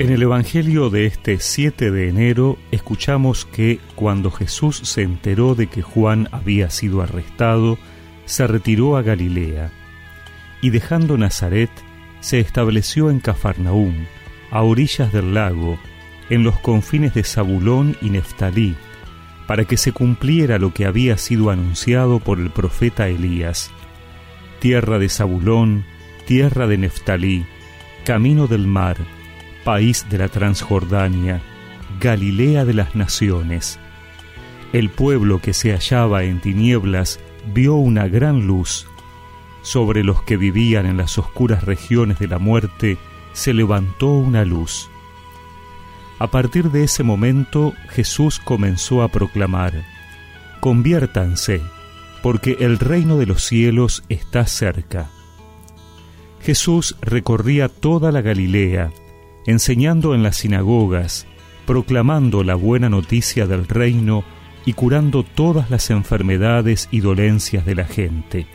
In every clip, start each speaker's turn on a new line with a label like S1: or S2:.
S1: En el Evangelio de este 7 de enero escuchamos que cuando Jesús se enteró de que Juan había sido arrestado, se retiró a Galilea y dejando Nazaret, se estableció en Cafarnaúm, a orillas del lago, en los confines de Zabulón y Neftalí, para que se cumpliera lo que había sido anunciado por el profeta Elías. Tierra de Zabulón, tierra de Neftalí, camino del mar, país de la Transjordania, Galilea de las naciones. El pueblo que se hallaba en tinieblas vio una gran luz. Sobre los que vivían en las oscuras regiones de la muerte se levantó una luz. A partir de ese momento Jesús comenzó a proclamar, Conviértanse, porque el reino de los cielos está cerca. Jesús recorría toda la Galilea, enseñando en las sinagogas, proclamando la buena noticia del reino y curando todas las enfermedades y dolencias de la gente.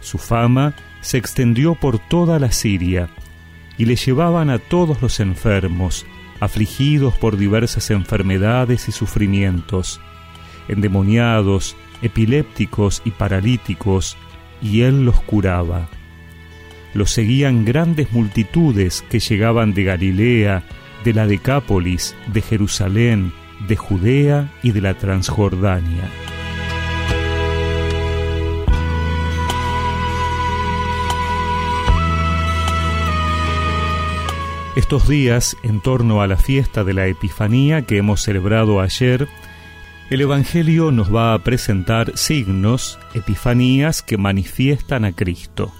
S1: Su fama se extendió por toda la Siria, y le llevaban a todos los enfermos, afligidos por diversas enfermedades y sufrimientos, endemoniados, epilépticos y paralíticos, y él los curaba lo seguían grandes multitudes que llegaban de Galilea, de la Decápolis, de Jerusalén, de Judea y de la Transjordania. Estos días, en torno a la fiesta de la Epifanía que hemos celebrado ayer, el Evangelio nos va a presentar signos, epifanías que manifiestan a Cristo.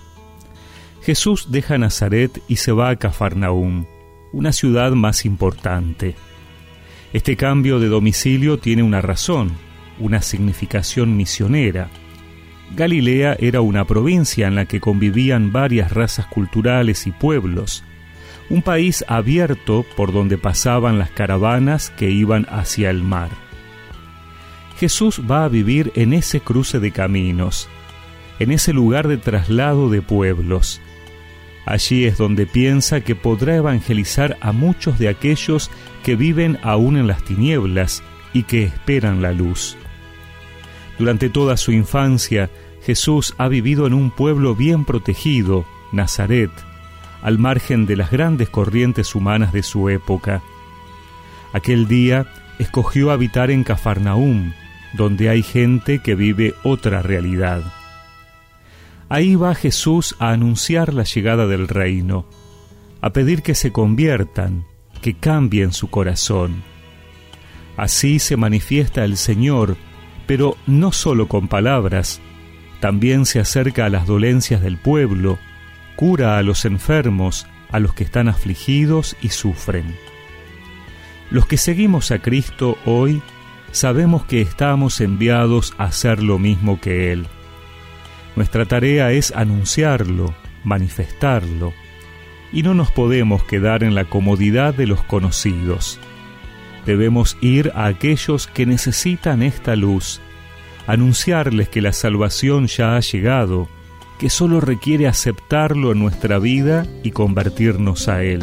S1: Jesús deja Nazaret y se va a Cafarnaúm, una ciudad más importante. Este cambio de domicilio tiene una razón, una significación misionera. Galilea era una provincia en la que convivían varias razas culturales y pueblos, un país abierto por donde pasaban las caravanas que iban hacia el mar. Jesús va a vivir en ese cruce de caminos, en ese lugar de traslado de pueblos, Allí es donde piensa que podrá evangelizar a muchos de aquellos que viven aún en las tinieblas y que esperan la luz. Durante toda su infancia, Jesús ha vivido en un pueblo bien protegido, Nazaret, al margen de las grandes corrientes humanas de su época. Aquel día escogió habitar en Cafarnaúm, donde hay gente que vive otra realidad. Ahí va Jesús a anunciar la llegada del reino, a pedir que se conviertan, que cambien su corazón. Así se manifiesta el Señor, pero no solo con palabras, también se acerca a las dolencias del pueblo, cura a los enfermos, a los que están afligidos y sufren. Los que seguimos a Cristo hoy sabemos que estamos enviados a hacer lo mismo que Él. Nuestra tarea es anunciarlo, manifestarlo, y no nos podemos quedar en la comodidad de los conocidos. Debemos ir a aquellos que necesitan esta luz, anunciarles que la salvación ya ha llegado, que solo requiere aceptarlo en nuestra vida y convertirnos a Él.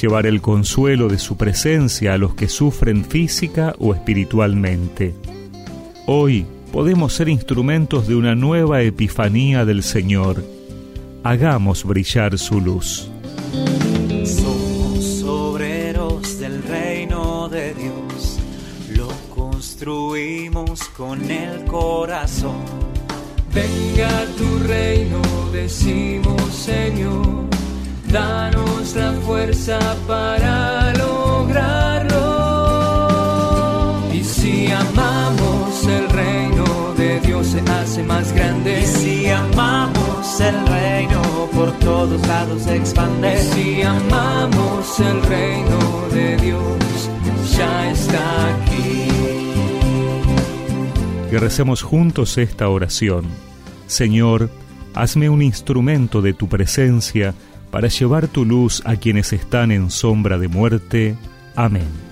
S1: Llevar el consuelo de su presencia a los que sufren física o espiritualmente. Hoy, podemos ser instrumentos de una nueva epifanía del Señor. Hagamos brillar su luz.
S2: Somos obreros del reino de Dios, lo construimos con el corazón.
S3: Venga tu reino, decimos Señor, danos la fuerza para hace más grande.
S2: si amamos el reino, por todos lados se expande.
S3: si amamos el reino de Dios, ya está aquí.
S1: Que recemos juntos esta oración. Señor, hazme un instrumento de tu presencia para llevar tu luz a quienes están en sombra de muerte. Amén